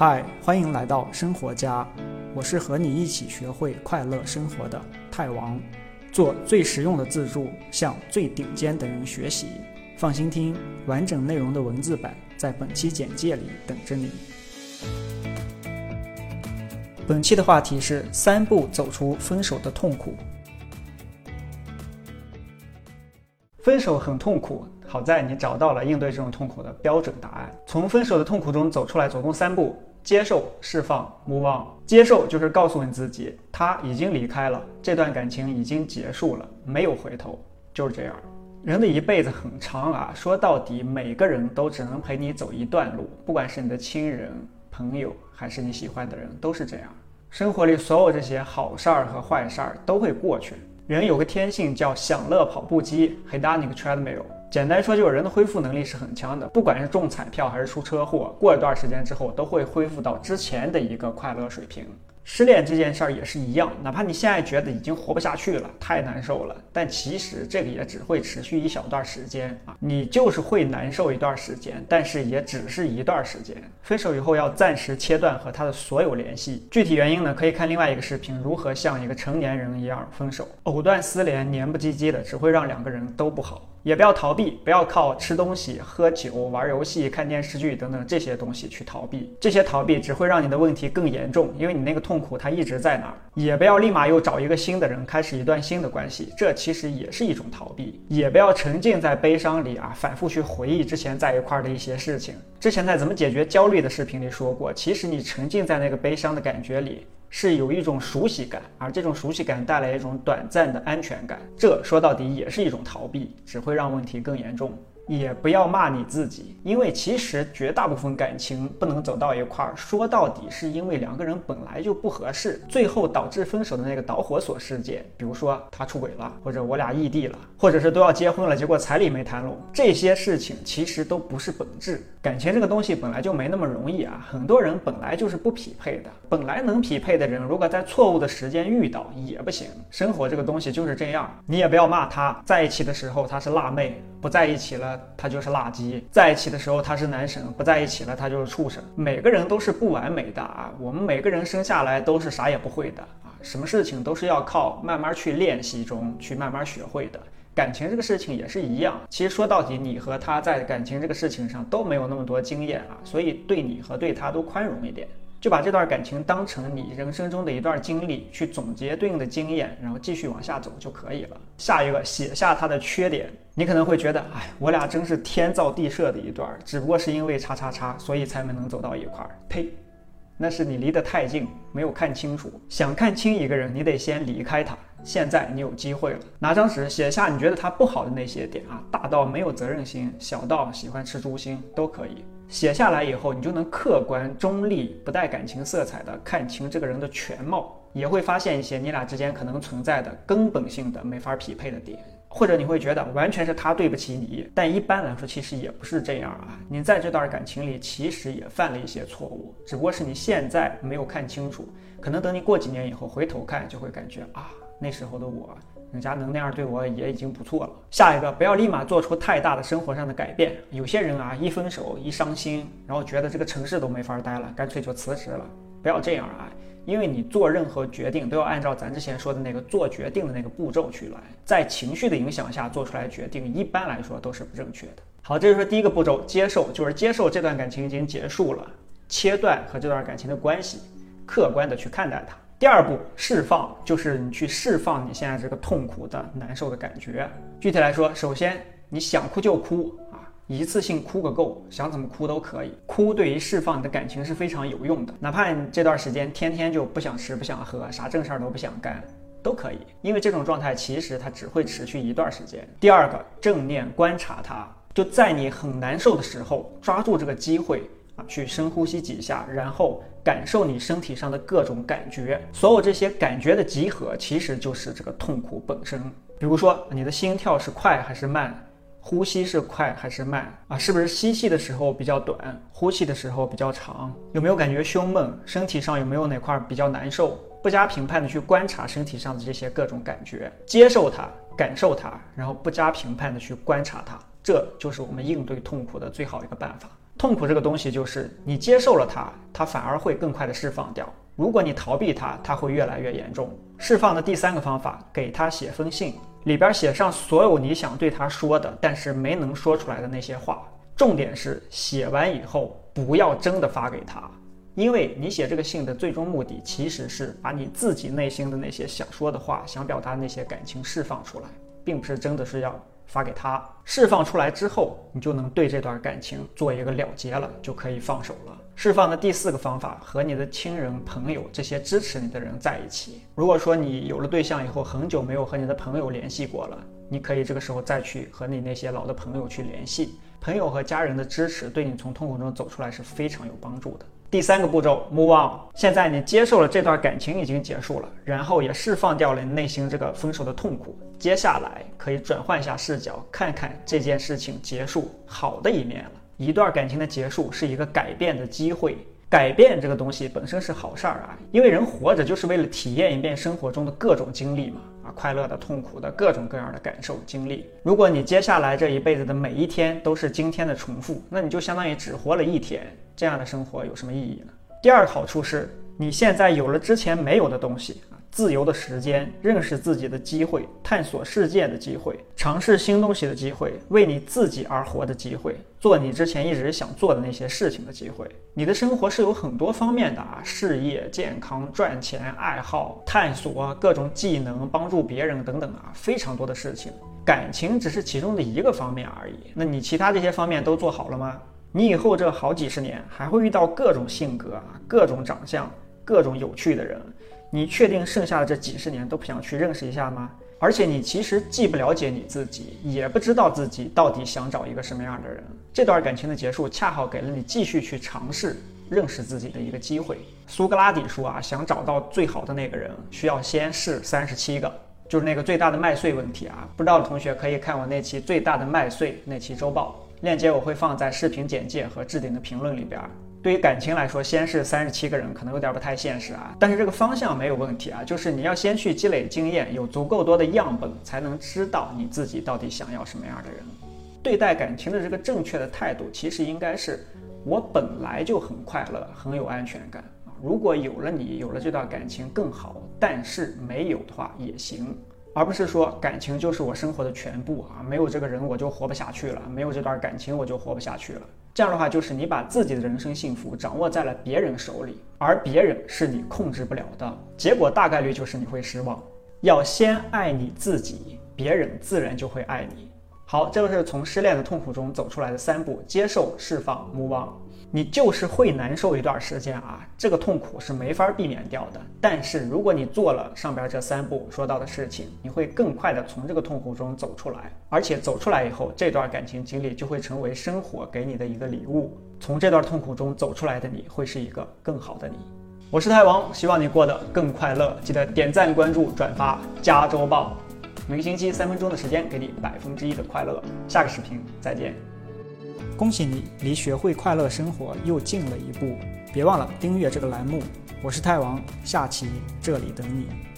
嗨，欢迎来到生活家，我是和你一起学会快乐生活的泰王，做最实用的自助，向最顶尖的人学习。放心听，完整内容的文字版在本期简介里等着你。本期的话题是三步走出分手的痛苦。分手很痛苦，好在你找到了应对这种痛苦的标准答案。从分手的痛苦中走出来，总共三步：接受、释放、move on。接受就是告诉你自己，他已经离开了，这段感情已经结束了，没有回头，就是这样。人的一辈子很长啊，说到底，每个人都只能陪你走一段路，不管是你的亲人、朋友，还是你喜欢的人，都是这样。生活里所有这些好事儿和坏事儿都会过去。人有个天性叫享乐跑步机 （hedonic treadmill）。简单说，就是人的恢复能力是很强的。不管是中彩票还是出车祸，过一段时间之后，都会恢复到之前的一个快乐水平。失恋这件事儿也是一样，哪怕你现在觉得已经活不下去了，太难受了，但其实这个也只会持续一小段时间啊，你就是会难受一段时间，但是也只是一段时间。分手以后要暂时切断和他的所有联系，具体原因呢，可以看另外一个视频，如何像一个成年人一样分手。藕断丝连、黏不唧唧的，只会让两个人都不好。也不要逃避，不要靠吃东西、喝酒、玩游戏、看电视剧等等这些东西去逃避，这些逃避只会让你的问题更严重，因为你那个痛苦它一直在那儿。也不要立马又找一个新的人开始一段新的关系，这其实也是一种逃避。也不要沉浸在悲伤里啊，反复去回忆之前在一块儿的一些事情。之前在怎么解决焦虑的视频里说过，其实你沉浸在那个悲伤的感觉里。是有一种熟悉感，而这种熟悉感带来一种短暂的安全感，这说到底也是一种逃避，只会让问题更严重。也不要骂你自己，因为其实绝大部分感情不能走到一块儿，说到底是因为两个人本来就不合适，最后导致分手的那个导火索事件，比如说他出轨了，或者我俩异地了，或者是都要结婚了，结果彩礼没谈拢，这些事情其实都不是本质。感情这个东西本来就没那么容易啊，很多人本来就是不匹配的，本来能匹配的人，如果在错误的时间遇到也不行。生活这个东西就是这样，你也不要骂他，在一起的时候他是辣妹，不在一起了。他就是垃圾，在一起的时候他是男神，不在一起了他就是畜生。每个人都是不完美的啊，我们每个人生下来都是啥也不会的啊，什么事情都是要靠慢慢去练习中去慢慢学会的。感情这个事情也是一样，其实说到底，你和他在感情这个事情上都没有那么多经验啊，所以对你和对他都宽容一点。就把这段感情当成你人生中的一段经历，去总结对应的经验，然后继续往下走就可以了。下一个，写下他的缺点。你可能会觉得，哎，我俩真是天造地设的一段，只不过是因为叉叉叉，所以才没能走到一块儿。呸，那是你离得太近，没有看清楚。想看清一个人，你得先离开他。现在你有机会了，拿张纸写下你觉得他不好的那些点啊，大到没有责任心，小到喜欢吃猪心都可以。写下来以后，你就能客观中立、不带感情色彩的看清这个人的全貌，也会发现一些你俩之间可能存在的根本性的没法匹配的点，或者你会觉得完全是他对不起你，但一般来说其实也不是这样啊。你在这段感情里其实也犯了一些错误，只不过是你现在没有看清楚，可能等你过几年以后回头看，就会感觉啊，那时候的我。人家能那样对我也已经不错了。下一个，不要立马做出太大的生活上的改变。有些人啊，一分手一伤心，然后觉得这个城市都没法待了，干脆就辞职了。不要这样啊，因为你做任何决定都要按照咱之前说的那个做决定的那个步骤去来，在情绪的影响下做出来决定，一般来说都是不正确的。好，这就是第一个步骤，接受，就是接受这段感情已经结束了，切断和这段感情的关系，客观的去看待它。第二步，释放，就是你去释放你现在这个痛苦的、难受的感觉。具体来说，首先你想哭就哭啊，一次性哭个够，想怎么哭都可以。哭对于释放你的感情是非常有用的，哪怕你这段时间天天就不想吃、不想喝，啥正事儿都不想干，都可以。因为这种状态其实它只会持续一段时间。第二个，正念观察它，就在你很难受的时候，抓住这个机会。去深呼吸几下，然后感受你身体上的各种感觉，所有这些感觉的集合，其实就是这个痛苦本身。比如说，你的心跳是快还是慢？呼吸是快还是慢？啊，是不是吸气的时候比较短，呼气的时候比较长？有没有感觉胸闷？身体上有没有哪块比较难受？不加评判的去观察身体上的这些各种感觉，接受它，感受它，然后不加评判的去观察它，这就是我们应对痛苦的最好一个办法。痛苦这个东西就是你接受了它，它反而会更快的释放掉；如果你逃避它，它会越来越严重。释放的第三个方法，给他写封信，里边写上所有你想对他说的，但是没能说出来的那些话。重点是写完以后不要真的发给他，因为你写这个信的最终目的其实是把你自己内心的那些想说的话、想表达那些感情释放出来，并不是真的是要。发给他，释放出来之后，你就能对这段感情做一个了结了，就可以放手了。释放的第四个方法，和你的亲人、朋友这些支持你的人在一起。如果说你有了对象以后，很久没有和你的朋友联系过了，你可以这个时候再去和你那些老的朋友去联系。朋友和家人的支持，对你从痛苦中走出来是非常有帮助的。第三个步骤，move on。现在你接受了这段感情已经结束了，然后也释放掉了你内心这个分手的痛苦。接下来可以转换一下视角，看看这件事情结束好的一面了。一段感情的结束是一个改变的机会，改变这个东西本身是好事儿啊，因为人活着就是为了体验一遍生活中的各种经历嘛。快乐的、痛苦的各种各样的感受经历。如果你接下来这一辈子的每一天都是今天的重复，那你就相当于只活了一天。这样的生活有什么意义呢？第二个好处是，你现在有了之前没有的东西。自由的时间，认识自己的机会，探索世界的机会，尝试新东西的机会，为你自己而活的机会，做你之前一直想做的那些事情的机会。你的生活是有很多方面的啊，事业、健康、赚钱、爱好、探索各种技能、帮助别人等等啊，非常多的事情。感情只是其中的一个方面而已。那你其他这些方面都做好了吗？你以后这好几十年还会遇到各种性格啊，各种长相，各种有趣的人。你确定剩下的这几十年都不想去认识一下吗？而且你其实既不了解你自己，也不知道自己到底想找一个什么样的人。这段感情的结束，恰好给了你继续去尝试认识自己的一个机会。苏格拉底说啊，想找到最好的那个人，需要先试三十七个，就是那个最大的麦穗问题啊。不知道的同学可以看我那期最大的麦穗那期周报，链接我会放在视频简介和置顶的评论里边。对于感情来说，先是三十七个人，可能有点不太现实啊。但是这个方向没有问题啊，就是你要先去积累经验，有足够多的样本，才能知道你自己到底想要什么样的人。对待感情的这个正确的态度，其实应该是我本来就很快乐，很有安全感啊。如果有了你，有了这段感情更好，但是没有的话也行。而不是说感情就是我生活的全部啊，没有这个人我就活不下去了，没有这段感情我就活不下去了。这样的话，就是你把自己的人生幸福掌握在了别人手里，而别人是你控制不了的，结果大概率就是你会失望。要先爱你自己，别人自然就会爱你。好，这就是从失恋的痛苦中走出来的三步：接受、释放、move on。你就是会难受一段时间啊，这个痛苦是没法避免掉的。但是如果你做了上边这三步说到的事情，你会更快的从这个痛苦中走出来，而且走出来以后，这段感情经历就会成为生活给你的一个礼物。从这段痛苦中走出来的你会是一个更好的你。我是太王，希望你过得更快乐。记得点赞、关注、转发，加州报，每个星期三分钟的时间给你百分之一的快乐。下个视频再见。恭喜你，离学会快乐生活又近了一步。别忘了订阅这个栏目，我是泰王，下期这里等你。